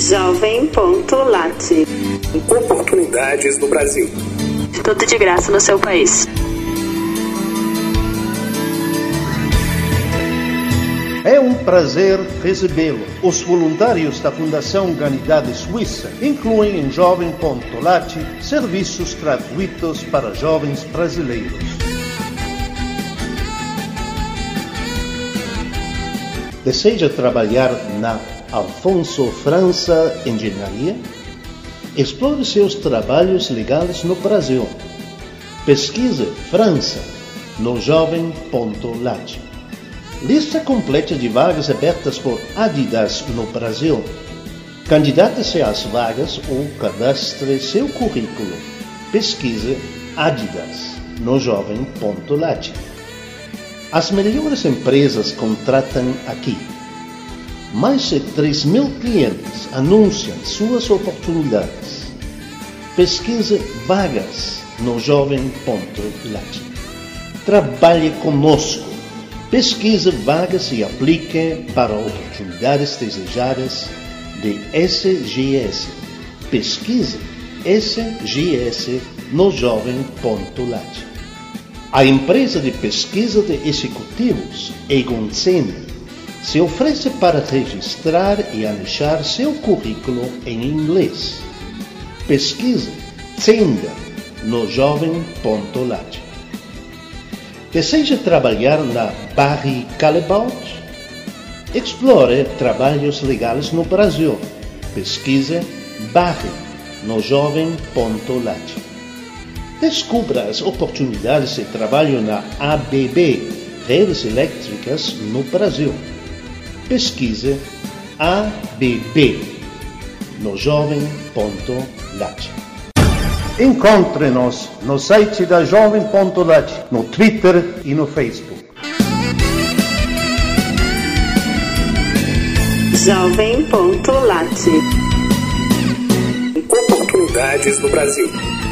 Jovem.lat. Oportunidades no Brasil. Tudo de graça no seu país. É um prazer recebê-lo. Os voluntários da Fundação Humanidade Suíça incluem em Jovem.lat serviços gratuitos para jovens brasileiros. Deseja trabalhar na Alfonso França Engenharia? Explore seus trabalhos legais no Brasil. Pesquise França no jovem.lat. Lista completa de vagas abertas por Adidas no Brasil. Candidate-se às vagas ou cadastre seu currículo. Pesquise Adidas no jovem.lat. As melhores empresas contratam aqui. Mais de 3 mil clientes anunciam suas oportunidades. Pesquise vagas no jovem.lat. Trabalhe conosco. Pesquise vagas e aplique para oportunidades desejadas de SGS. Pesquise SGS no jovem.lat. A empresa de pesquisa de executivos, Egon Zehner, se oferece para registrar e anexar seu currículo em inglês. Pesquise Zehner no jovem.lat. Deseja trabalhar na Barry Callebaut? Explore trabalhos legais no Brasil. Pesquise Barry no jovem.lat. Descubra as oportunidades de trabalho na ABB, Redes Elétricas no Brasil. Pesquise ABB no jovem.lat. Encontre-nos no site da Jovem.lat, no Twitter e no Facebook. Jovem.lat. Oportunidades no Brasil.